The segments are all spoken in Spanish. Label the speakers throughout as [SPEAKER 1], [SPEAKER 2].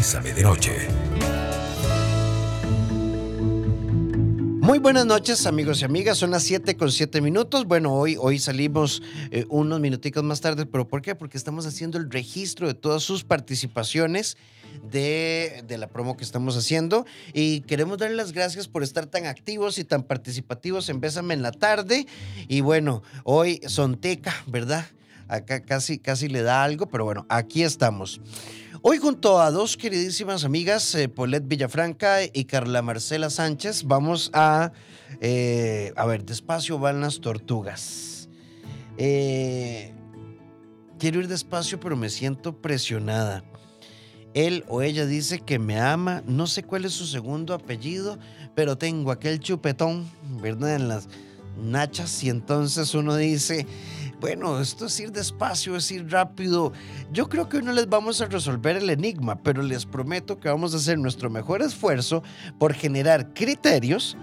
[SPEAKER 1] Bésame de noche.
[SPEAKER 2] Muy buenas noches amigos y amigas, son las 7 con 7 minutos. Bueno, hoy, hoy salimos eh, unos minuticos más tarde, pero ¿por qué? Porque estamos haciendo el registro de todas sus participaciones de, de, la promo que estamos haciendo y queremos darles las gracias por estar tan activos y tan participativos en Bésame en la tarde. Y bueno, hoy son teca, ¿verdad? Acá casi, casi le da algo, pero bueno, aquí estamos. Hoy junto a dos queridísimas amigas, eh, Paulette Villafranca y Carla Marcela Sánchez, vamos a, eh, a ver, despacio van las tortugas. Eh, quiero ir despacio, pero me siento presionada. Él o ella dice que me ama, no sé cuál es su segundo apellido, pero tengo aquel chupetón, ¿verdad? En las nachas y entonces uno dice, bueno, esto es ir despacio, es ir rápido. Yo creo que hoy no les vamos a resolver el enigma, pero les prometo que vamos a hacer nuestro mejor esfuerzo por generar criterios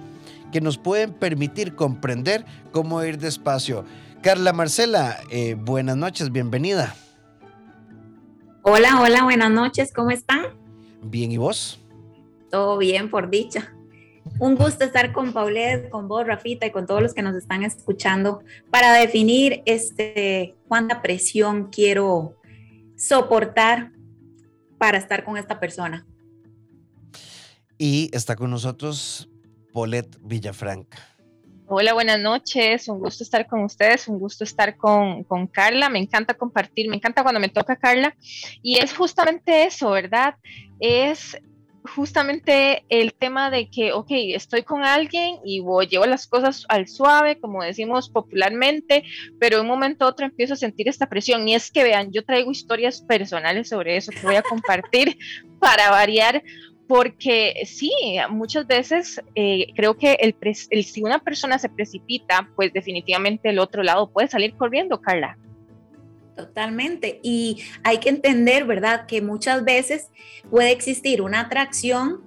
[SPEAKER 2] que nos pueden permitir comprender cómo ir despacio. Carla Marcela, eh, buenas noches, bienvenida.
[SPEAKER 3] Hola, hola, buenas noches, ¿cómo están?
[SPEAKER 2] Bien, ¿y vos?
[SPEAKER 3] Todo bien, por dicha. Un gusto estar con Paulette, con vos, Rafita, y con todos los que nos están escuchando para definir este, cuánta presión quiero soportar para estar con esta persona.
[SPEAKER 2] Y está con nosotros Paulette Villafranca.
[SPEAKER 4] Hola, buenas noches. Un gusto estar con ustedes, un gusto estar con, con, Carla. Me encanta compartir, me encanta cuando me toca Carla. Y es justamente eso, ¿verdad? Es justamente el tema de que, ok, estoy con alguien y voy, llevo las cosas al suave, como decimos popularmente, pero de un momento a otro empiezo a sentir esta presión. Y es que vean, yo traigo historias personales sobre eso que voy a compartir para variar, porque sí, muchas veces eh, creo que el, el, si una persona se precipita, pues definitivamente el otro lado puede salir corriendo, Carla.
[SPEAKER 3] Totalmente. Y hay que entender, ¿verdad?, que muchas veces puede existir una atracción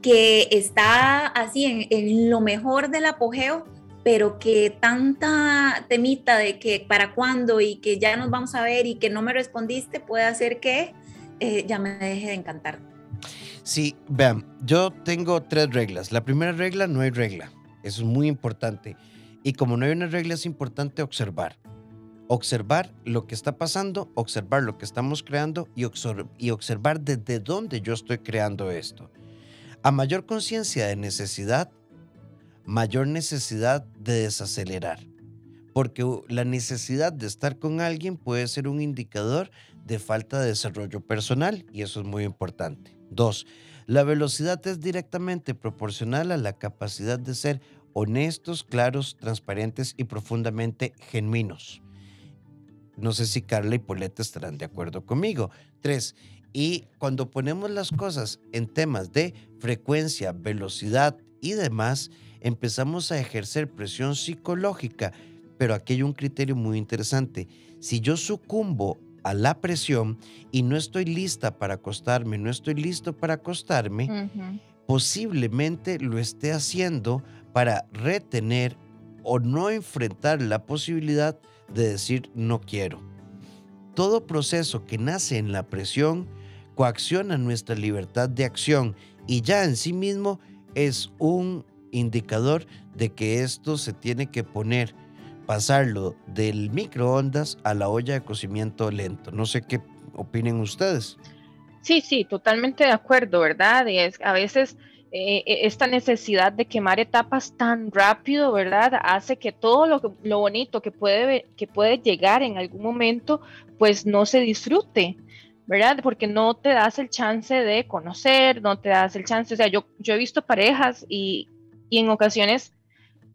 [SPEAKER 3] que está así en, lo mejor del apogeo, pero que tanta temita de que para cuándo y que ya nos vamos a ver y que no me respondiste puede hacer que eh, ya me deje de encantar.
[SPEAKER 2] Sí, vean, yo tengo tres reglas. La primera regla, no hay regla. Eso es muy importante. Y como no hay una regla, es importante observar observar lo que está pasando, observar lo que estamos creando y, observar desde dónde yo estoy creando esto. A mayor conciencia de necesidad, mayor necesidad de desacelerar. Porque la necesidad de estar con alguien puede ser un indicador de falta de desarrollo personal y eso es muy importante. Dos, la velocidad es directamente proporcional a la capacidad de ser honestos, claros, transparentes y profundamente genuinos. No sé si Carla y Poleta estarán de acuerdo conmigo. Tres, y cuando ponemos las cosas en temas de frecuencia, velocidad y demás, empezamos a ejercer presión psicológica. Pero aquí hay un criterio muy interesante. Si yo sucumbo a la presión y no estoy lista para acostarme, no estoy listo para acostarme, posiblemente lo esté haciendo para retener o no enfrentar la posibilidad de decir no quiero. Todo proceso que nace en la presión coacciona nuestra libertad de acción y ya en sí mismo es un indicador de que esto se tiene que poner, pasarlo del microondas a la olla de cocimiento lento. No sé qué opinen ustedes.
[SPEAKER 4] Sí, sí, totalmente de acuerdo, ¿verdad? Y es, a veces eh, e, esta necesidad de quemar etapas tan rápido, ¿verdad? Hace que todo lo, lo bonito que puede, que puede llegar en algún momento, pues no se disfrute, ¿verdad? Porque no te das el chance de conocer, no te das el chance, o sea, yo, yo he visto parejas y, y en ocasiones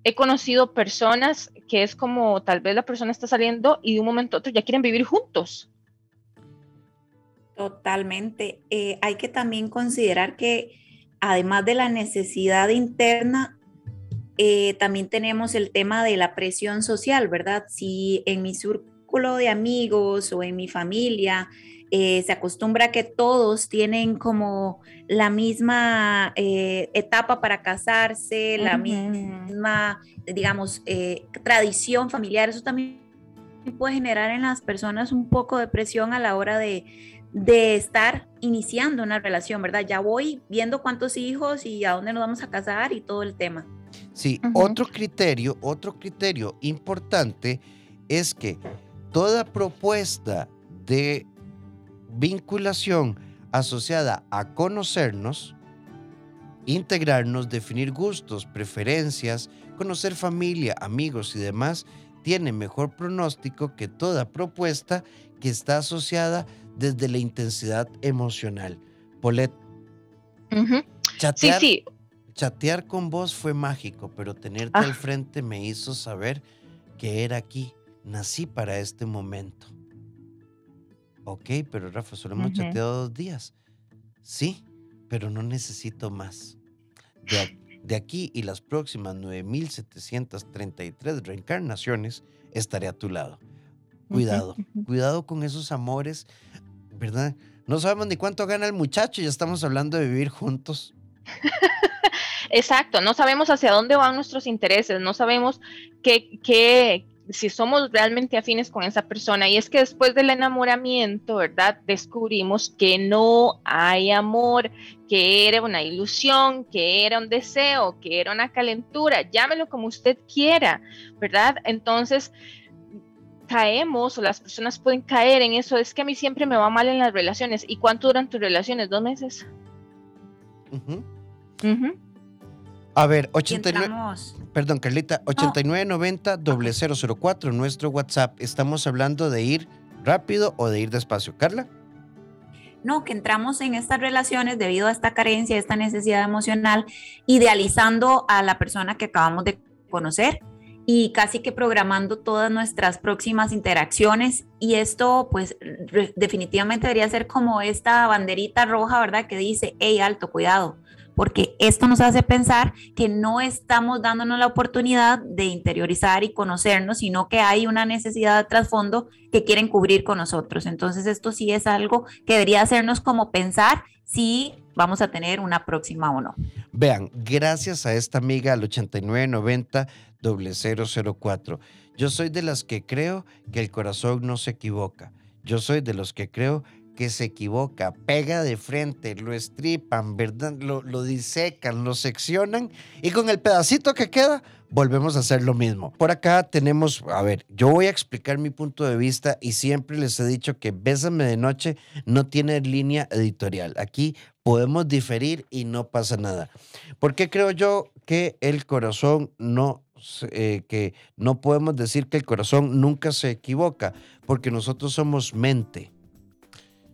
[SPEAKER 4] he conocido personas que es como tal vez la persona está saliendo y de un momento a otro ya quieren vivir juntos.
[SPEAKER 3] Totalmente. Eh, hay que también considerar que además de la necesidad interna, eh, también tenemos el tema de la presión social, ¿verdad? Si en mi círculo de amigos o en mi familia eh, se acostumbra que todos tienen como la misma eh, etapa para casarse, la misma, digamos, tradición familiar, eso también puede generar en las personas un poco de presión a la hora de, de estar iniciando una relación, ¿verdad? Ya voy viendo cuántos hijos y a dónde nos vamos a casar y todo el tema.
[SPEAKER 2] Sí, otro criterio, otro criterio importante es que toda propuesta de vinculación asociada a conocernos, integrarnos, definir gustos, preferencias, conocer familia, amigos y demás, tiene mejor pronóstico que toda propuesta que está asociada desde la intensidad emocional. Polet, chatear, sí, sí. chatear con vos fue mágico, pero tenerte al ah. frente me hizo saber que era aquí. Nací para este momento. Ok, pero Rafa, solo hemos chateado dos días. Sí, pero no necesito más. De, de aquí y las próximas 9.733 reencarnaciones estaré a tu lado. Cuidado, cuidado con esos amores, ¿verdad? No sabemos ni cuánto gana el muchacho y ya estamos hablando de vivir juntos.
[SPEAKER 4] Exacto, no sabemos hacia dónde van nuestros intereses, no sabemos qué, qué, si somos realmente afines con esa persona. Y es que después del enamoramiento, ¿verdad? Descubrimos que no hay amor, que era una ilusión, que era un deseo, que era una calentura, llámelo como usted quiera, ¿verdad? Entonces caemos o las personas pueden caer en eso, es que a mí siempre me va mal en las relaciones. ¿Y cuánto duran tus relaciones? ¿Dos meses?
[SPEAKER 2] A ver, 89. Perdón, Carlita, 8990-004, nuestro WhatsApp. Estamos hablando de ir rápido o de ir despacio. Carla.
[SPEAKER 3] No, que entramos en estas relaciones debido a esta carencia, esta necesidad emocional, idealizando a la persona que acabamos de conocer y casi que programando todas nuestras próximas interacciones. Y esto, pues, definitivamente debería ser como esta banderita roja, ¿verdad? Que dice, hey, alto, cuidado porque esto nos hace pensar que no estamos dándonos la oportunidad de interiorizar y conocernos, sino que hay una necesidad de trasfondo que quieren cubrir con nosotros. Entonces esto sí es algo que debería hacernos como pensar si vamos a tener una próxima o no.
[SPEAKER 2] Vean, gracias a esta amiga al 8990 004. Yo soy de las que creo que el corazón no se equivoca. Yo soy de los que creo que se equivoca, pega de frente, lo estripan, ¿verdad? Lo, lo, disecan, lo seccionan y con el pedacito que queda volvemos a hacer lo mismo. Por acá tenemos, a ver, yo voy a explicar mi punto de vista y siempre les he dicho que Bésame de Noche no tiene línea editorial. Aquí podemos diferir y no pasa nada. ¿Por qué creo yo que el corazón no eh, que no podemos decir que el corazón nunca se equivoca, porque nosotros somos mente.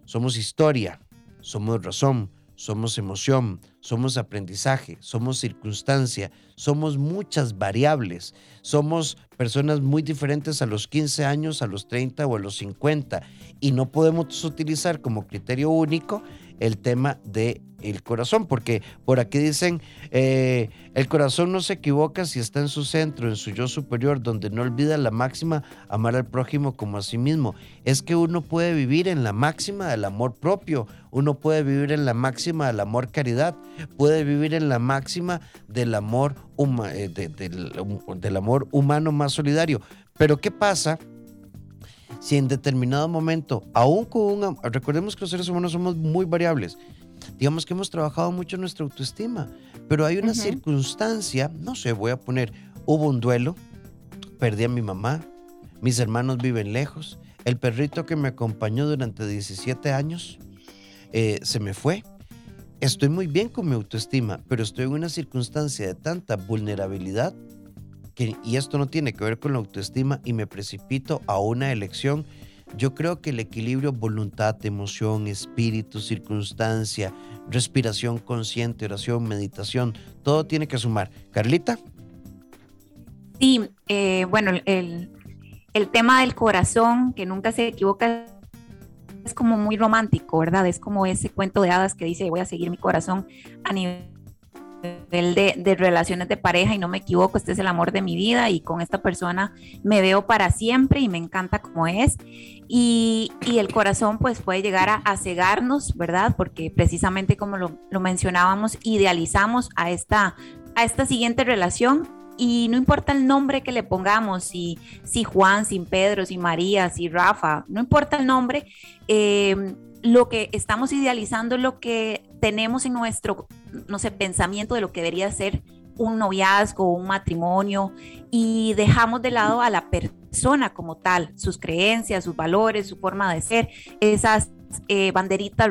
[SPEAKER 2] Somos historia, somos razón, somos emoción, somos aprendizaje, somos circunstancia, somos muchas variables, somos personas muy diferentes a los 15 años, a los 30 o a los 50 y no podemos utilizar como criterio único el tema de el corazón, porque por aquí dicen, eh, el corazón no se equivoca si está en su centro, en su yo superior, donde no olvida la máxima, amar al prójimo como a sí mismo. Es que uno puede vivir en la máxima del amor propio, uno puede vivir en la máxima del amor caridad, puede vivir en la máxima del amor, eh, del amor humano más solidario. Pero ¿qué pasa? Si en determinado momento, aún con un... Recordemos que los seres humanos somos muy variables. Digamos que hemos trabajado mucho nuestra autoestima, pero hay una circunstancia, no sé, voy a poner, hubo un duelo, perdí a mi mamá, mis hermanos viven lejos, el perrito que me acompañó durante 17 años eh, se me fue. Estoy muy bien con mi autoestima, pero estoy en una circunstancia de tanta vulnerabilidad y esto no tiene que ver con la autoestima y me precipito a una elección, yo creo que el equilibrio voluntad, emoción, espíritu, circunstancia, respiración consciente, oración, meditación, todo tiene que sumar. Carlita.
[SPEAKER 3] Sí, eh, bueno, el, el tema del corazón, que nunca se equivoca, es como muy romántico, ¿verdad? Es como ese cuento de hadas que dice, voy a seguir mi corazón a nivel de, de, relaciones de pareja y no me equivoco, este es el amor de mi vida y con esta persona me veo para siempre y me encanta como es. Y, y el corazón pues puede llegar a, cegarnos, ¿verdad? Porque precisamente como lo, lo mencionábamos, idealizamos a esta, a esta siguiente relación y no importa el nombre que le pongamos, si, si Juan, si Pedro, si María, si Rafa, no importa el nombre, eh, lo que estamos idealizando lo que tenemos en nuestro, no sé, pensamiento de lo que debería ser un noviazgo, un matrimonio, y dejamos de lado a la persona como tal, sus creencias, sus valores, su forma de ser, esas eh, banderitas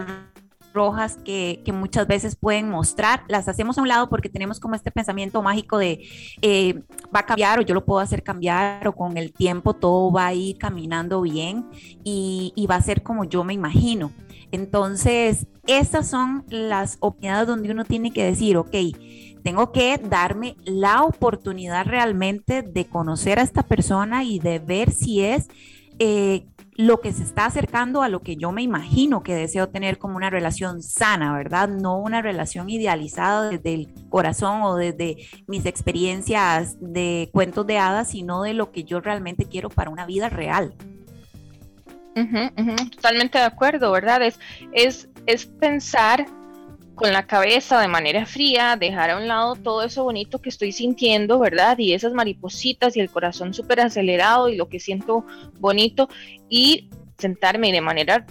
[SPEAKER 3] rojas que, muchas veces pueden mostrar, las hacemos a un lado porque tenemos como este pensamiento mágico de eh, va a cambiar o yo lo puedo hacer cambiar o con el tiempo todo va a ir caminando bien y, y va a ser como yo me imagino. Entonces, estas son las opiniones donde uno tiene que decir, ok, tengo que darme la oportunidad realmente de conocer a esta persona y de ver si es eh, lo que se está acercando a lo que yo me imagino que deseo tener como una relación sana, ¿verdad? No una relación idealizada desde el corazón o desde mis experiencias de cuentos de hadas, sino de lo que yo realmente quiero para una vida real.
[SPEAKER 4] totalmente de acuerdo, ¿verdad? Es, es, es pensar con la cabeza de manera fría, dejar a un lado todo eso bonito que estoy sintiendo, ¿verdad? Y esas maripositas y el corazón súper acelerado y lo que siento bonito y sentarme de manera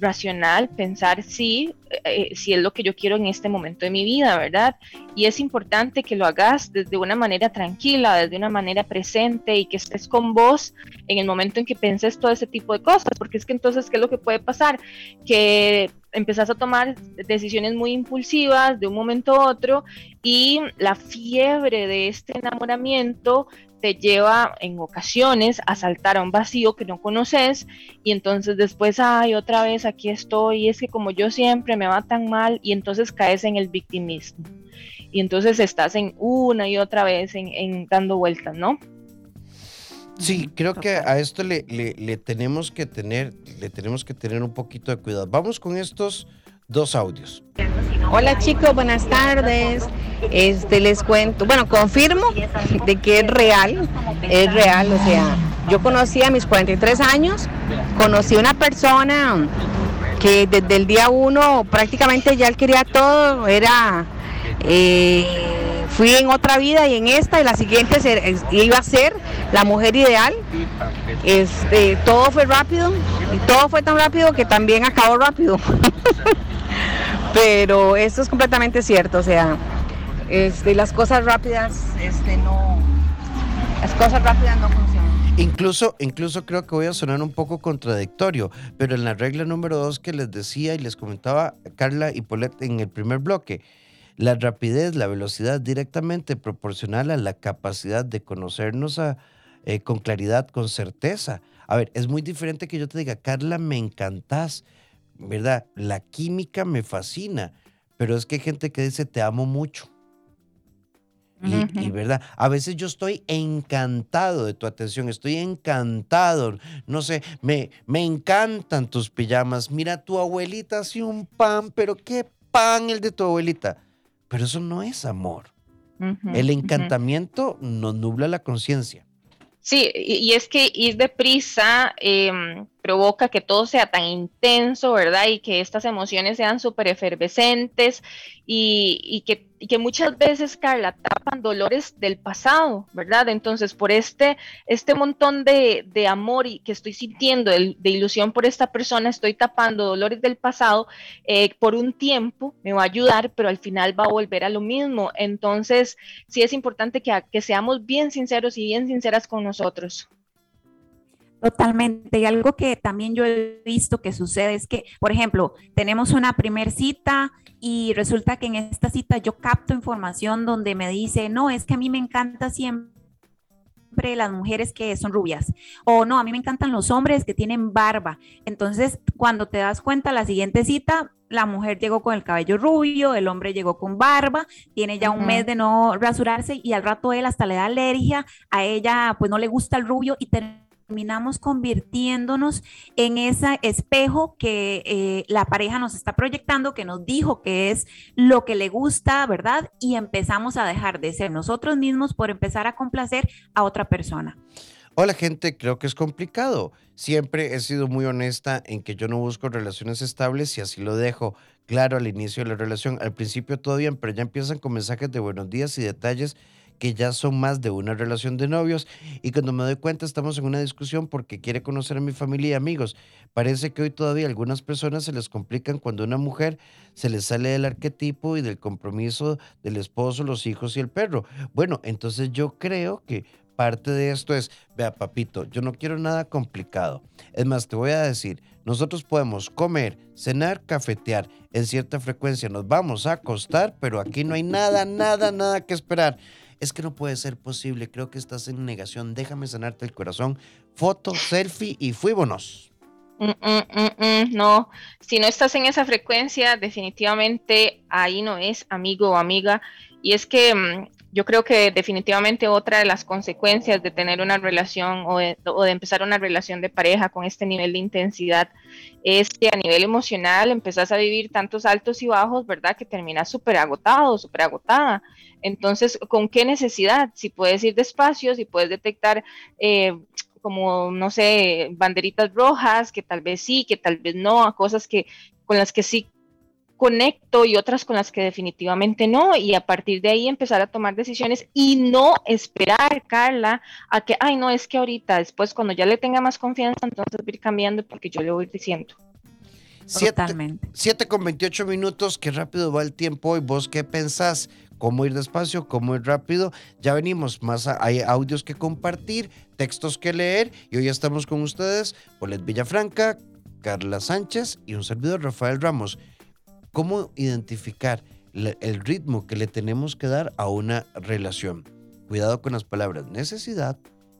[SPEAKER 4] racional, pensar si, eh, si es lo que yo quiero en este momento de mi vida, ¿verdad? Y es importante que lo hagas desde una manera tranquila, desde una manera presente y que estés con vos en el momento en que penses todo ese tipo de cosas, porque es que entonces, ¿qué es lo que puede pasar? Que empezás a tomar decisiones muy impulsivas de un momento a otro y la fiebre de este enamoramiento te lleva en ocasiones a saltar a un vacío que no conoces y entonces después, ay, otra vez aquí estoy, es que como yo siempre me va tan mal y entonces caes en el victimismo y entonces estás en una y otra vez en, dando vueltas, ¿no?
[SPEAKER 2] Sí, creo que a esto le, le, tenemos que tener, le tenemos que tener un poquito de cuidado. Vamos con estos dos audios.
[SPEAKER 1] Hola chicos, buenas tardes. Este les cuento, bueno, confirmo de que es real, es real, o sea, yo conocí a mis 43 años, conocí a una persona que desde el día uno prácticamente ya él quería todo, era eh, fui en otra vida y en esta y la siguiente iba a ser la mujer ideal. Este, todo fue rápido y todo fue tan rápido que también acabó rápido. Pero esto es completamente cierto, o sea, este, las cosas rápidas este, no, las cosas rápidas no funcionan.
[SPEAKER 2] Incluso, incluso creo que voy a sonar un poco contradictorio, pero en la regla número dos que les decía y les comentaba Carla y Paulette en el primer bloque, la rapidez, la velocidad directamente proporcional a la capacidad de conocernos eh, con claridad, con certeza. A ver, es muy diferente que yo te diga, Carla, me encantás, ¿verdad? La química me fascina, pero es que hay gente que dice, te amo mucho. Y, verdad, a veces yo estoy encantado de tu atención, estoy encantado, no sé, me, me encantan tus pijamas. Mira, tu abuelita hace un pan, pero qué pan el de tu abuelita. Pero eso no es amor. el encantamiento nos nubla la conciencia.
[SPEAKER 4] Sí, y, es que ir deprisa eh, provoca que todo sea tan intenso, ¿verdad? Y que estas emociones sean súper efervescentes y, que, muchas veces, Carla, tapan dolores del pasado, ¿verdad? Entonces, por este, este montón de, amor y que estoy sintiendo, de, ilusión por esta persona, estoy tapando dolores del pasado eh, por un tiempo, me va a ayudar, pero al final va a volver a lo mismo. Entonces, sí es importante que seamos bien sinceros y bien sinceras con nosotros.
[SPEAKER 3] Totalmente. Y algo que también yo he visto que sucede es que, por ejemplo, tenemos una primer cita y resulta que en esta cita yo capto información donde me dice, no, es que a mí me encanta siempre las mujeres que son rubias o no, a mí me encantan los hombres que tienen barba. Entonces, cuando te das cuenta, la siguiente cita, la mujer llegó con el cabello rubio, el hombre llegó con barba, tiene ya un mes de no rasurarse y al rato él hasta le da alergia, a ella pues no le gusta el rubio y tenemos terminamos convirtiéndonos en ese espejo que eh, la pareja nos está proyectando, que nos dijo que es lo que le gusta, ¿verdad? Y empezamos a dejar de ser nosotros mismos por empezar a complacer a otra persona.
[SPEAKER 2] Hola gente, creo que es complicado. Siempre he sido muy honesta en que yo no busco relaciones estables y así lo dejo claro al inicio de la relación. Al principio todo bien, pero ya empiezan con mensajes de buenos días y detalles que ya son más de una relación de novios y cuando me doy cuenta estamos en una discusión porque quiere conocer a mi familia y amigos. Parece que hoy todavía algunas personas se les complican cuando una mujer se les sale del arquetipo y del compromiso del esposo, los hijos y el perro. Bueno, entonces yo creo que parte de esto es, vea papito, yo no quiero nada complicado. Es más, te voy a decir, nosotros podemos comer, cenar, cafetear, en cierta frecuencia nos vamos a acostar, pero aquí no hay nada, nada, nada que esperar. Es que no puede ser posible, creo que estás en negación, déjame sanarte el corazón. Foto, selfie y fuímonos.
[SPEAKER 4] Mm, mm, mm, no, si no estás en esa frecuencia, definitivamente ahí no es amigo o amiga. Y es que yo creo que definitivamente otra de las consecuencias de tener una relación o de, empezar una relación de pareja con este nivel de intensidad es que a nivel emocional empezás a vivir tantos altos y bajos, ¿verdad? Que terminas súper agotado, súper agotada. Entonces, ¿con qué necesidad? Si puedes ir despacio, si puedes detectar... Eh, como, no sé, banderitas rojas, que tal vez sí, que tal vez no, cosas que con las que sí conecto y otras con las que definitivamente no, y a partir de ahí empezar a tomar decisiones y no esperar, Carla, a que, ay, no, es que ahorita, después cuando ya le tenga más confianza, entonces voy a ir cambiando porque yo le voy diciendo.
[SPEAKER 2] Totalmente. 7 con 28 minutos, qué rápido va el tiempo. ¿Y vos qué pensás? ¿Cómo ir despacio? ¿Cómo ir rápido? Ya venimos, más hay audios que compartir, textos que leer. Y hoy estamos con ustedes, Polet Villafranca, Carla Sánchez y un servidor, Rafael Ramos cómo identificar el ritmo que le tenemos que dar a una relación. Cuidado con las palabras necesidad,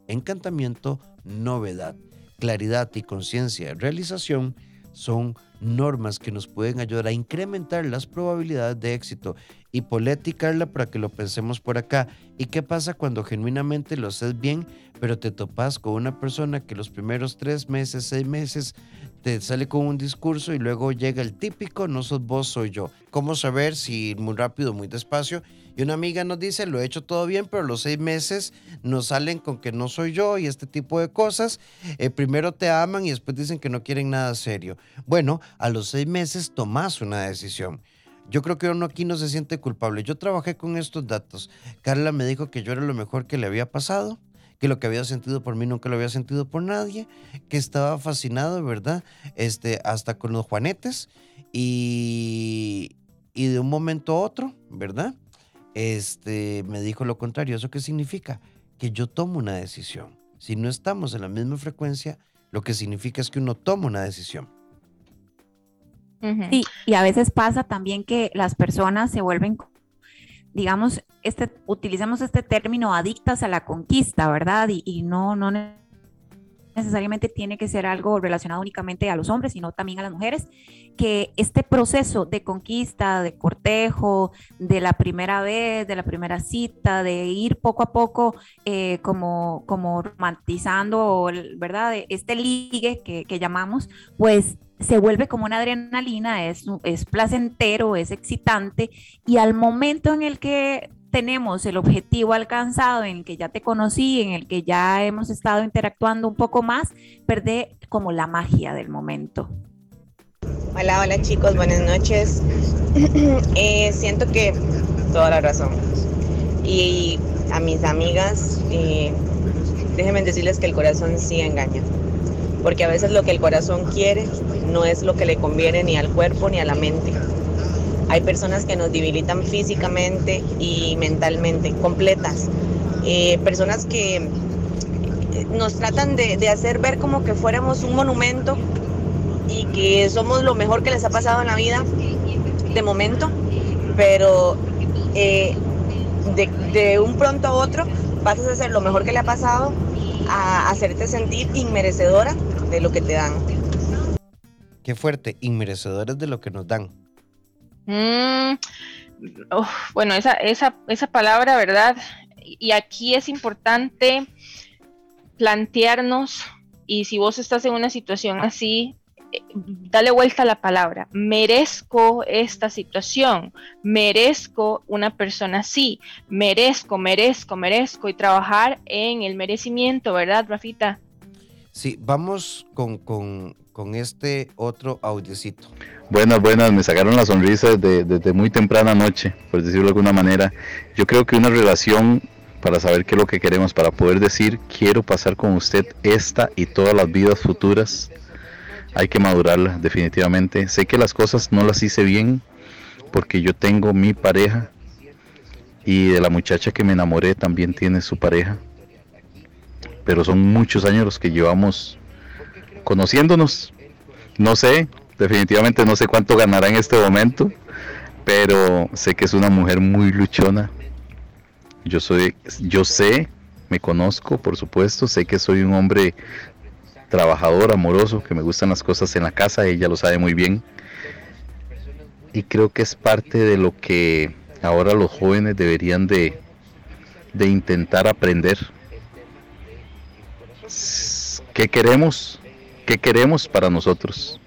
[SPEAKER 2] encantamiento, novedad. Claridad y conciencia realización son normas que nos pueden ayudar a incrementar las probabilidades de éxito. Y Poletti, Carla, para que lo pensemos por acá. ¿Y qué pasa cuando genuinamente lo haces bien, pero te topas con una persona que los primeros tres meses, seis meses, te sale con un discurso y luego llega el típico, no sos vos, soy yo. ¿Cómo saber si muy rápido, muy despacio? Y una amiga nos dice, lo he hecho todo bien, pero los seis meses nos salen con que no soy yo y este tipo de cosas. Eh, primero te aman y después dicen que no quieren nada serio. Bueno, a los seis meses tomas una decisión. Yo creo que uno aquí no se siente culpable. Yo trabajé con estos datos. Carla me dijo que yo era lo mejor que le había pasado que lo que había sentido por mí nunca lo había sentido por nadie, que estaba fascinado, ¿verdad? Este, hasta con los juanetes y, y de un momento a otro, ¿verdad? Este, me dijo lo contrario. ¿Eso qué significa? Que yo tomo una decisión. Si no estamos en la misma frecuencia, lo que significa es que uno toma una decisión.
[SPEAKER 3] Sí, y a veces pasa también que las personas se vuelven digamos, este, utilicemos este término adictas a la conquista, ¿verdad? Y, no, no necesariamente tiene que ser algo relacionado únicamente a los hombres, sino también a las mujeres, que este proceso de conquista, de cortejo, de la primera vez, de la primera cita, de ir poco a poco eh, como, como romantizando, ¿verdad? Este ligue que llamamos, pues se vuelve como una adrenalina, es, es placentero, es excitante y al momento en el que tenemos el objetivo alcanzado, en el que ya te conocí, en el que ya hemos estado interactuando un poco más, perde como la magia del momento.
[SPEAKER 5] Hola, hola chicos, buenas noches. Eh, siento que toda la razón. Y a mis amigas, eh, déjenme decirles que el corazón sí engaña porque a veces lo que el corazón quiere no es lo que le conviene ni al cuerpo ni a la mente. Hay personas que nos debilitan físicamente y mentalmente, completas. Eh, personas que eh, nos tratan de, hacer ver como que fuéramos un monumento y que somos lo mejor que les ha pasado en la vida de momento, pero eh, de, de un pronto a otro pasas a ser lo mejor que le ha pasado a hacerte sentir inmerecedora de lo que te dan.
[SPEAKER 2] Qué fuerte, inmerecedores de lo que nos dan.
[SPEAKER 4] Mm, bueno, esa, esa, esa palabra, ¿verdad? Y aquí es importante plantearnos, y si vos estás en una situación así, dale vuelta a la palabra, merezco esta situación, merezco una persona así, merezco, merezco, merezco y trabajar en el merecimiento, ¿verdad, Rafita?
[SPEAKER 2] Sí, vamos con, con, con este otro audiocito.
[SPEAKER 6] Buenas, buenas, me sacaron la sonrisa desde, desde, muy temprana noche, por decirlo de alguna manera. Yo creo que una relación para saber qué es lo que queremos, para poder decir quiero pasar con usted esta y todas las vidas futuras. Hay que madurarla definitivamente. Sé que las cosas no las hice bien porque yo tengo mi pareja y de la muchacha que me enamoré también tiene su pareja. Pero son muchos años los que llevamos conociéndonos. No sé, definitivamente no sé cuánto ganará en este momento, pero sé que es una mujer muy luchona. Yo soy, yo sé, me conozco, por supuesto, sé que soy un hombre trabajador, amoroso, que me gustan las cosas en la casa, ella lo sabe muy bien. Y creo que es parte de lo que ahora los jóvenes deberían de, de intentar aprender. ¿Qué queremos? ¿Qué queremos para nosotros?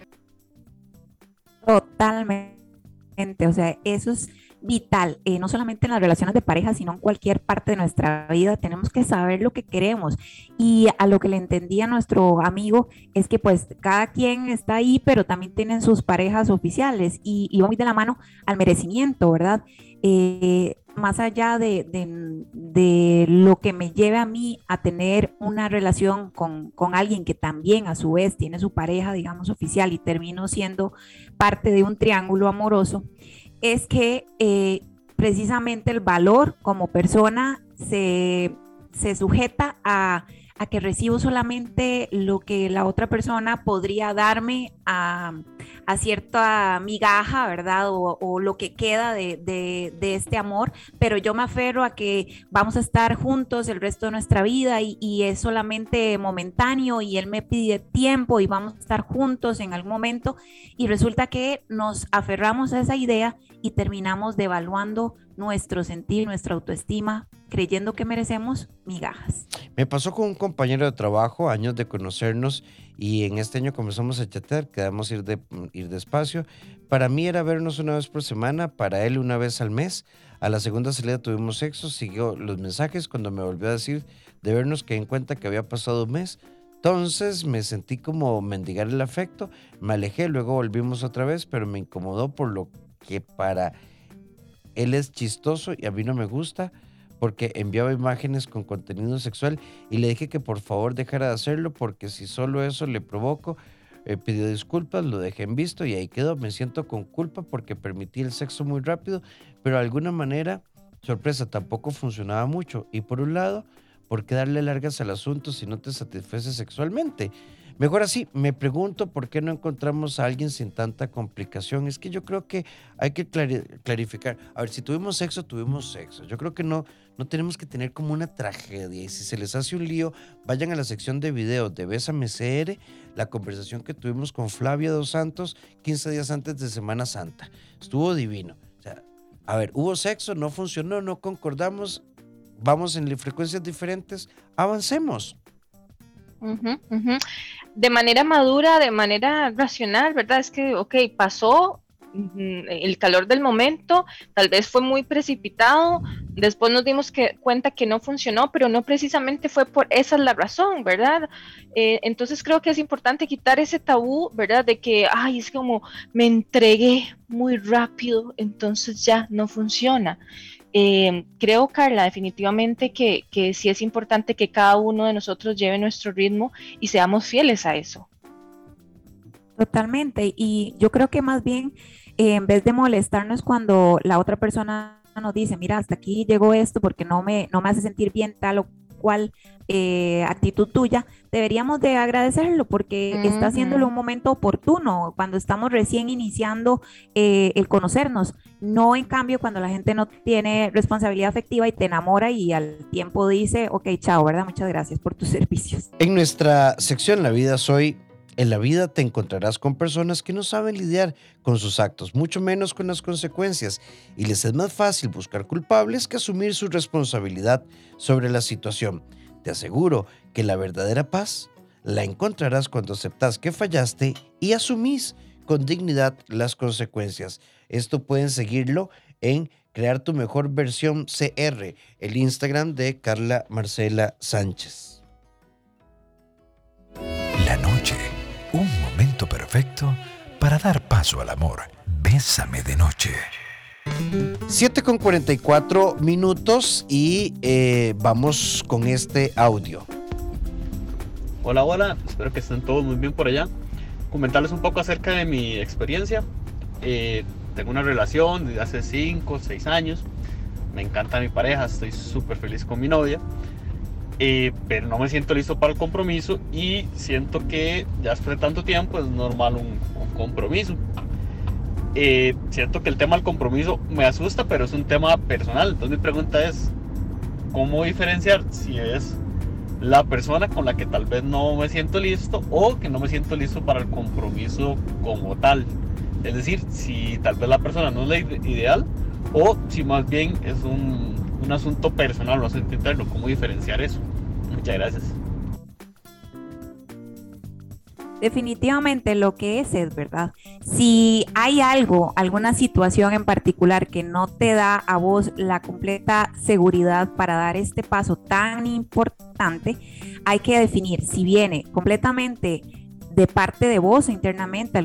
[SPEAKER 3] Totalmente, o sea, eso es vital, eh, no solamente en las relaciones de pareja, sino en cualquier parte de nuestra vida. Tenemos que saber lo que queremos. Y a lo que le entendía nuestro amigo es que pues cada quien está ahí, pero también tienen sus parejas oficiales y, y va muy de la mano al merecimiento, ¿verdad? Eh, más allá de, de, lo que me lleve a mí a tener una relación con, con, alguien que también a su vez tiene su pareja, digamos, oficial y termino siendo parte de un triángulo amoroso, es que eh, precisamente el valor como persona se, se sujeta a a que recibo solamente lo que la otra persona podría darme a, cierta migaja, ¿verdad? O, lo que queda de, este amor, pero yo me aferro a que vamos a estar juntos el resto de nuestra vida y, y, es solamente momentáneo y él me pide tiempo y vamos a estar juntos en algún momento y resulta que nos aferramos a esa idea y terminamos devaluando nuestro sentir, nuestra autoestima, creyendo que merecemos migajas.
[SPEAKER 2] Me pasó con un compañero de trabajo, años de conocernos, y en este año comenzamos a chatear, quedamos ir, de, ir despacio. Para mí era vernos una vez por semana, para él una vez al mes. A la segunda salida tuvimos sexo, siguió los mensajes cuando me volvió a decir de vernos que en cuenta que había pasado un mes. Entonces me sentí como mendigar el afecto, me alejé, luego volvimos otra vez, pero me incomodó por lo que para él es chistoso y a mí no me gusta porque enviaba imágenes con contenido sexual y le dije que por favor dejara de hacerlo porque si solo eso le provoco, eh, pidió disculpas, lo dejé en visto y ahí quedó. Me siento con culpa porque permití el sexo muy rápido, pero de alguna manera, sorpresa, tampoco funcionaba mucho. Y por un lado, ¿por qué darle largas al asunto si no te satisface sexualmente? Mejor así, me pregunto por qué no encontramos a alguien sin tanta complicación. Es que yo creo que hay que clarificar. A ver, si tuvimos sexo, tuvimos sexo. Yo creo que no, no tenemos que tener como una tragedia. Y si se les hace un lío, vayan a la sección de videos de Bésame CR, la conversación que tuvimos con Flavia Dos Santos 15 días antes de Semana Santa. Estuvo divino. A ver, hubo sexo, no funcionó, no concordamos, vamos en frecuencias diferentes, avancemos
[SPEAKER 4] de manera madura, de manera racional, ¿verdad? Es que, ok, pasó el calor del momento, tal vez fue muy precipitado, después nos dimos que, cuenta que no funcionó, pero no precisamente fue por esa es la razón, ¿verdad? Eh, entonces creo que es importante quitar ese tabú, ¿verdad? De que, ay, es como me entregué muy rápido, entonces ya no funciona. Eh, creo, Carla, definitivamente que, sí es importante que cada uno de nosotros lleve nuestro ritmo y seamos fieles a eso.
[SPEAKER 3] Totalmente. Y yo creo que más bien, eh, en vez de molestarnos cuando la otra persona nos dice, mira, hasta aquí llegó esto porque no me, no me hace sentir bien tal o cual eh, actitud tuya, deberíamos de agradecerlo porque está haciéndolo un momento oportuno, cuando estamos recién iniciando eh, el conocernos, no en cambio cuando la gente no tiene responsabilidad afectiva y te enamora y al tiempo dice, ok, chao, ¿verdad? Muchas gracias por tus servicios.
[SPEAKER 2] En nuestra sección La vida soy en la vida te encontrarás con personas que no saben lidiar con sus actos, mucho menos con las consecuencias, y les es más fácil buscar culpables que asumir su responsabilidad sobre la situación. Te aseguro que la verdadera paz la encontrarás cuando aceptas que fallaste y asumís con dignidad las consecuencias. Esto pueden seguirlo en Crear tu mejor versión CR, el Instagram de Carla Marcela Sánchez.
[SPEAKER 7] La noche un momento perfecto para dar paso al amor. Bésame de noche.
[SPEAKER 2] 7 con 44 minutos y eh, vamos con este audio.
[SPEAKER 7] Hola, hola, espero que estén todos muy bien por allá. Comentarles un poco acerca de mi experiencia. Eh, tengo una relación desde hace 5 o 6 años. Me encanta mi pareja, estoy súper feliz con mi novia. Eh, pero no me siento listo para el compromiso y siento que ya después de tanto tiempo es normal un, un compromiso. Eh, siento que el tema del compromiso me asusta, pero es un tema personal. Entonces mi pregunta es, ¿cómo diferenciar si es la persona con la que tal vez no me siento listo o que no me siento listo para el compromiso como tal? Es decir, si tal vez la persona no es la ideal o si más bien es un, un asunto personal, un asunto interno, ¿cómo diferenciar eso? Muchas gracias.
[SPEAKER 3] Definitivamente lo que es es verdad. Si hay algo, alguna situación en particular que no te da a vos la completa seguridad para dar este paso tan importante, hay que definir si viene completamente de parte de vos internamente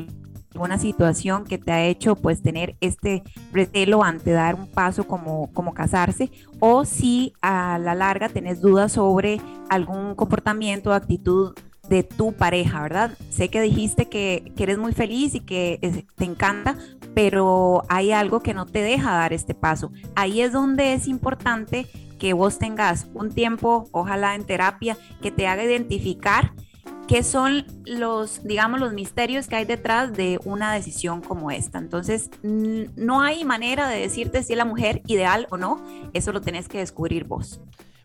[SPEAKER 3] alguna situación que te ha hecho pues tener este recelo ante dar un paso como, como casarse o si a la larga tenés dudas sobre algún comportamiento o actitud de tu pareja, ¿verdad? Sé que dijiste que, que, eres muy feliz y que te encanta, pero hay algo que no te deja dar este paso. Ahí es donde es importante que vos tengas un tiempo, ojalá en terapia, que te haga identificar qué son los, digamos, los misterios que hay detrás de una decisión como esta. Entonces, no hay manera de decirte si es la mujer ideal o no, eso lo tenés que descubrir vos.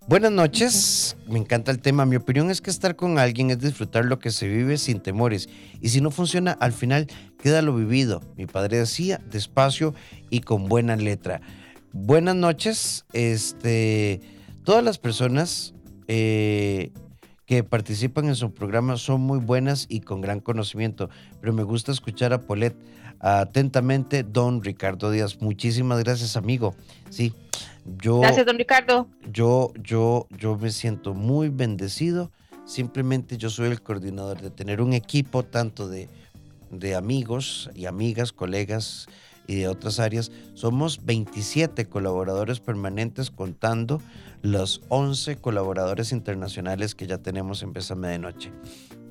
[SPEAKER 2] Buenas noches, me encanta el tema. Mi opinión es que estar con alguien es disfrutar lo que se vive sin temores. Y si no funciona, al final queda lo vivido. Mi padre decía, despacio y con buena letra. Buenas noches, este, todas las personas eh, que participan en su programa son muy buenas y con gran conocimiento, pero me gusta escuchar a Polet. Atentamente, don Ricardo Díaz. Muchísimas gracias, amigo. Sí, yo,
[SPEAKER 4] Gracias, don Ricardo.
[SPEAKER 2] Yo, yo, yo me siento muy bendecido. Simplemente yo soy el coordinador de tener un equipo tanto de, de amigos y amigas, colegas y de otras áreas. Somos 27 colaboradores permanentes contando los 11 colaboradores internacionales que ya tenemos en Pésame de Noche.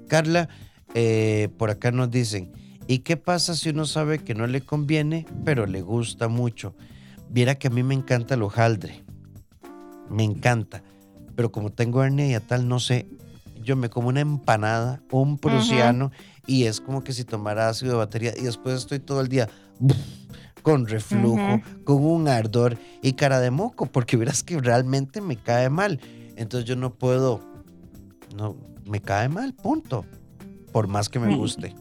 [SPEAKER 2] Carla, eh, por acá nos dicen, ¿y qué pasa si uno sabe que no le conviene, pero le gusta mucho? Viera que a mí me encanta el hojaldre. Me encanta. Pero como tengo hernia y a tal, no sé. Yo me como una empanada, un prusiano, y es como que si tomara ácido de batería y después estoy todo el día con reflujo, con un ardor y cara de moco, porque verás que realmente me cae mal. Entonces yo no puedo, no, me cae mal, punto. Por más que me guste.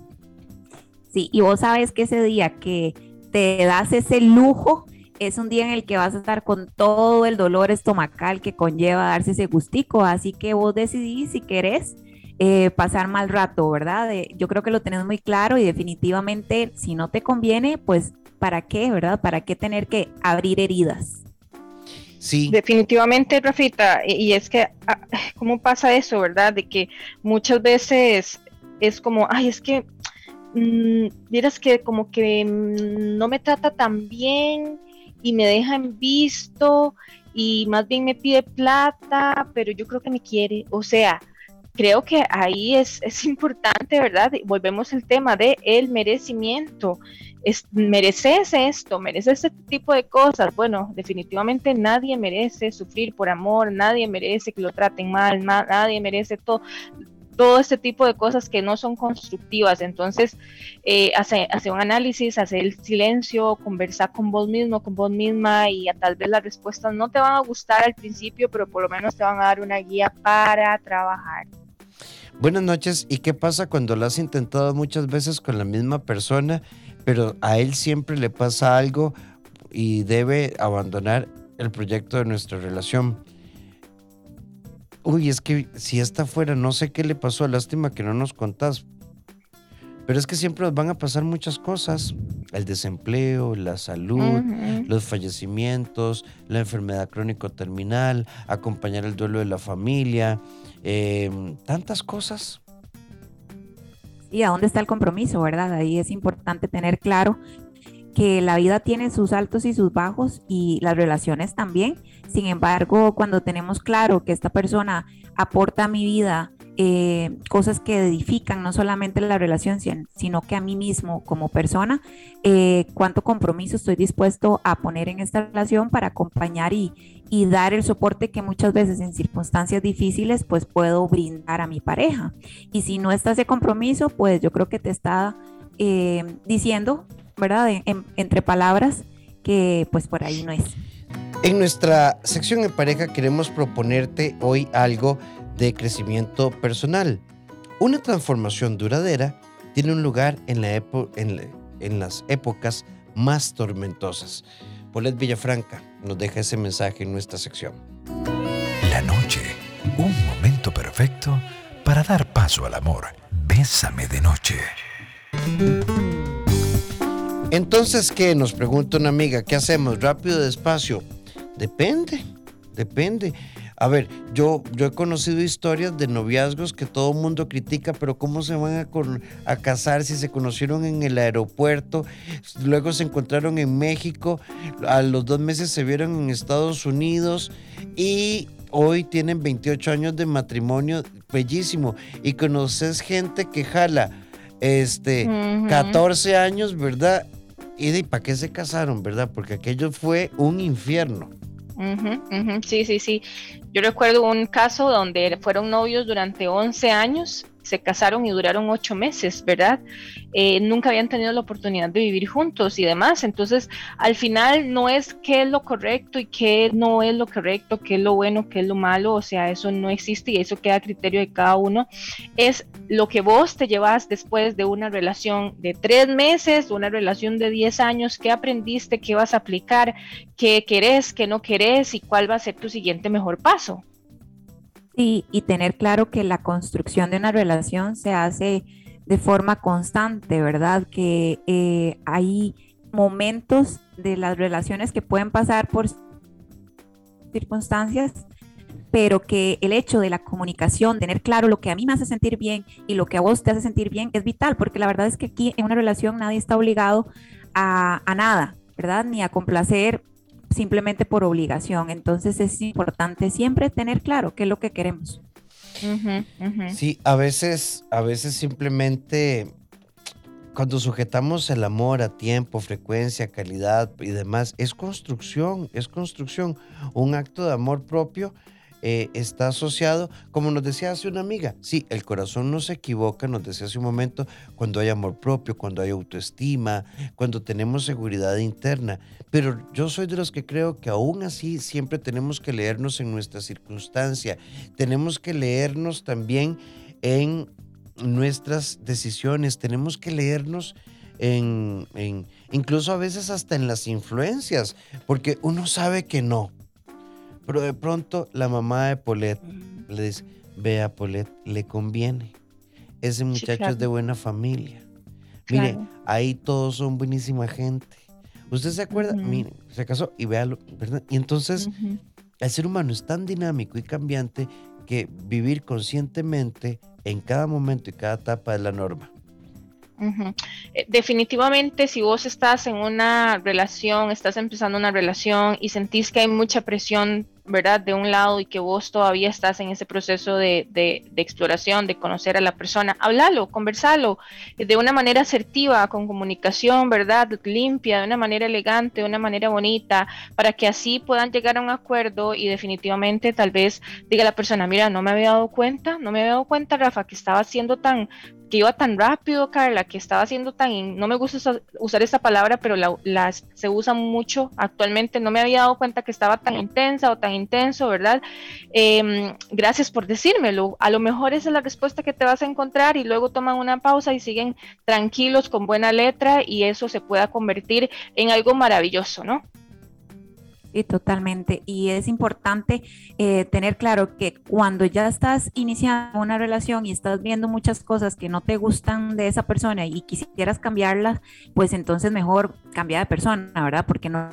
[SPEAKER 3] Sí, y vos sabes que ese día que te das ese lujo es un día en el que vas a estar con todo el dolor estomacal que conlleva darse ese gustico, así que vos decidís si querés eh, pasar mal rato, ¿verdad? yo creo que lo tenés muy claro y definitivamente si no te conviene, pues ¿para qué, verdad? ¿Para qué tener que abrir heridas?
[SPEAKER 2] Sí.
[SPEAKER 4] Definitivamente, Rafita, y es que, ah, ¿cómo pasa eso, verdad? De que muchas veces es como, ay, es que, mmm, miras que como que mmm, no me trata tan bien, y me deja en visto y más bien me pide plata, pero yo creo que me quiere. O sea, creo que ahí es, es importante, ¿verdad? Volvemos al tema de el merecimiento. Es, mereces esto, mereces este tipo de cosas. Bueno, definitivamente nadie merece sufrir por amor, nadie merece que lo traten mal, nadie merece todo todo este tipo de cosas que no son constructivas. Entonces, eh, hace, hace, un análisis, hace el silencio, conversar con vos mismo, con vos misma y a tal vez las respuestas no te van a gustar al principio, pero por lo menos te van a dar una guía para trabajar.
[SPEAKER 2] Buenas noches. ¿Y qué pasa cuando lo has intentado muchas veces con la misma persona, pero a él siempre le pasa algo y debe abandonar el proyecto de nuestra relación? Uy, es que si está fuera, no sé qué le pasó, lástima que no nos contás. Pero es que siempre nos van a pasar muchas cosas. El desempleo, la salud, los fallecimientos, la enfermedad crónico terminal, acompañar el duelo de la familia, em, tantas cosas.
[SPEAKER 3] ¿Y a dónde está el compromiso, verdad? Ahí es importante tener claro que la vida tiene sus altos y sus bajos y las relaciones también. Sin embargo, cuando tenemos claro que esta persona aporta a mi vida eh, cosas que edifican no solamente la relación, sino que a mí mismo como persona, eh, cuánto compromiso estoy dispuesto a poner en esta relación para acompañar y, dar el soporte que muchas veces en circunstancias difíciles pues puedo brindar a mi pareja. Y si no está ese compromiso, pues yo creo que te está eh, diciendo ¿verdad? entre palabras que pues por ahí no es.
[SPEAKER 2] En nuestra sección de pareja queremos proponerte hoy algo de crecimiento personal. Una transformación duradera tiene un lugar en, la en, las épocas más tormentosas. Polet Villafranca nos deja ese mensaje en nuestra sección.
[SPEAKER 8] La noche, un momento perfecto para dar paso al amor. Bésame de noche.
[SPEAKER 2] Entonces, ¿qué? Nos pregunta una amiga, ¿qué hacemos? ¿Rápido, despacio? Depende, depende. A ver, yo, yo he conocido historias de noviazgos que todo el mundo critica, pero ¿cómo se van a, a, casar si se conocieron en el aeropuerto? Luego se encontraron en México, a los dos meses se vieron en Estados Unidos y hoy tienen 28 años de matrimonio, bellísimo. Y conoces gente que jala este, 14 años, ¿verdad? ¿Y para qué se casaron, verdad? Porque aquello fue un infierno.
[SPEAKER 4] Sí, sí, sí. Yo recuerdo un caso donde fueron novios durante 11 años se casaron y duraron ocho meses, ¿verdad? Eh, nunca habían tenido la oportunidad de vivir juntos y demás. Entonces, al final no es qué es lo correcto y qué no es lo correcto, qué es lo bueno, qué es lo malo, o sea, eso no existe y eso queda a criterio de cada uno. Es lo que vos te llevas después de una relación de tres meses, una relación de diez años, qué aprendiste, qué vas a aplicar, qué querés, qué no querés y cuál va a ser tu siguiente mejor paso.
[SPEAKER 3] Sí, y tener claro que la construcción de una relación se hace de forma constante, ¿verdad? Que eh, hay momentos de las relaciones que pueden pasar por circunstancias, pero que el hecho de la comunicación, tener claro lo que a mí me hace sentir bien y lo que a vos te hace sentir bien es vital, porque la verdad es que aquí en una relación nadie está obligado a, a nada, ¿verdad? Ni a complacer simplemente por obligación. Entonces es importante siempre tener claro qué es lo que queremos.
[SPEAKER 2] Sí, a veces, a veces simplemente cuando sujetamos el amor a tiempo, frecuencia, calidad y demás, es construcción, es construcción, un acto de amor propio eh, está asociado, como nos decía hace una amiga, sí, el corazón no se equivoca, nos decía hace un momento, cuando hay amor propio, cuando hay autoestima, cuando tenemos seguridad interna, pero yo soy de los que creo que aún así siempre tenemos que leernos en nuestra circunstancia, tenemos que leernos también en nuestras decisiones, tenemos que leernos en, en, incluso a veces hasta en las influencias, porque uno sabe que no, pero de pronto la mamá de Polet le dice, vea Polet, le conviene. Ese muchacho es de buena familia. Mire, ahí todos son buenísima gente. ¿Usted se acuerda? Mire, se casó y véalo, ¿verdad? Y entonces el ser humano es tan dinámico y cambiante que vivir conscientemente en cada momento y cada etapa es la norma.
[SPEAKER 4] Eh, definitivamente, si vos estás en una relación, estás empezando una relación y sentís que hay mucha presión ¿verdad? De un lado y que vos todavía estás en ese proceso de, de, exploración, de conocer a la persona, háblalo, conversalo eh, de una manera asertiva, con comunicación, ¿verdad? Limpia, de una manera elegante, de una manera bonita, para que así puedan llegar a un acuerdo y definitivamente tal vez diga la persona, mira, no me había dado cuenta, no me había dado cuenta, Rafa, que estaba siendo tan que iba tan rápido, Carla, que estaba haciendo tan, no me gusta usar esa palabra, pero la, se usa mucho actualmente, no me había dado cuenta que estaba tan intensa o tan intenso, ¿verdad? Em, gracias por decírmelo. A lo mejor esa es la respuesta que te vas a encontrar y luego toman una pausa y siguen tranquilos con buena letra y eso se pueda convertir en algo maravilloso, ¿no?
[SPEAKER 3] Sí, totalmente. Y es importante eh, tener claro que cuando ya estás iniciando una relación y estás viendo muchas cosas que no te gustan de esa persona y quisieras cambiarlas, pues entonces mejor cambiar de persona, ¿verdad? Porque no,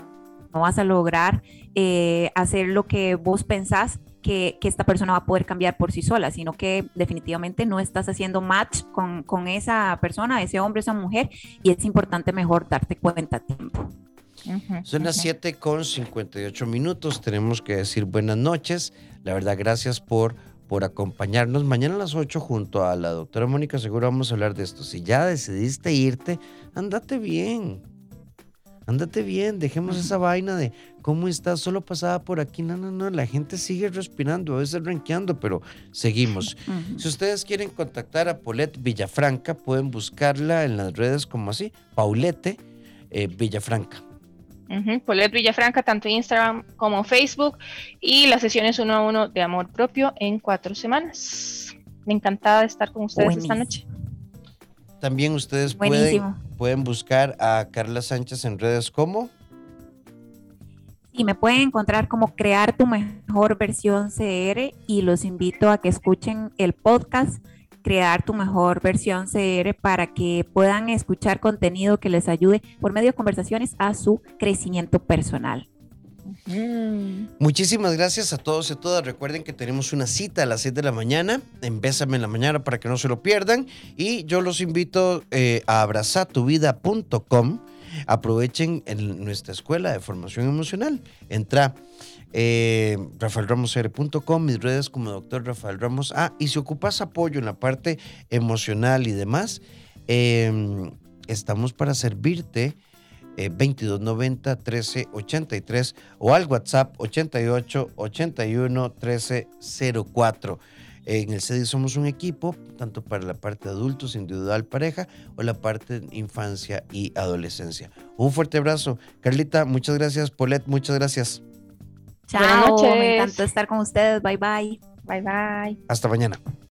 [SPEAKER 3] no vas a lograr eh, hacer lo que vos pensás que, esta persona va a poder cambiar por sí sola, sino que definitivamente no estás haciendo match con, con esa persona, ese hombre, esa mujer, y es importante mejor darte cuenta a tiempo.
[SPEAKER 2] Son las 7 con 58 minutos. Tenemos que decir buenas noches. La verdad, gracias por, por acompañarnos. Mañana a las 8 junto a la doctora Mónica Seguro vamos a hablar de esto. Si ya decidiste irte, andate bien. Andate bien, dejemos esa vaina de cómo estás, solo pasaba por aquí. No, no, no, la gente sigue respirando, a veces renqueando, pero seguimos. Si ustedes quieren contactar a Paulette Villafranca, pueden buscarla en las redes como así, Paulette eh, Villafranca.
[SPEAKER 4] Paulette Villafranca, tanto Instagram como Facebook, y las sesiones uno a uno de amor propio en cuatro semanas. Me encantada de estar con ustedes esta noche.
[SPEAKER 2] También ustedes pueden, pueden buscar a Carla Sánchez en redes como.
[SPEAKER 3] Y me pueden encontrar como Crear tu mejor versión CR y los invito a que escuchen el podcast Crear tu mejor versión CR para que puedan escuchar contenido que les ayude por medio de conversaciones a su crecimiento personal.
[SPEAKER 2] Muchísimas gracias a todos y a todas. Recuerden que tenemos una cita a las 7 de la mañana en Bésame en la mañana para que no se lo pierdan. Y yo los invito eh, a abrazatuvida.com. Aprovechen en nuestra escuela de formación emocional. Entra eh, rafaelramosr.com, mis redes como doctor Rafael Ramos. Ah, y si ocupas apoyo en la parte emocional y demás, em, estamos para servirte 2290 1383 o al WhatsApp 88 81 1304. En el CEDI somos un equipo, tanto para la parte de adultos, individual, pareja, o la parte de infancia y adolescencia. Un fuerte abrazo. Carlita, muchas gracias. Paulette, muchas gracias.
[SPEAKER 3] Chao, me encantó estar con ustedes. Bye bye.
[SPEAKER 4] Bye bye.
[SPEAKER 2] Hasta mañana.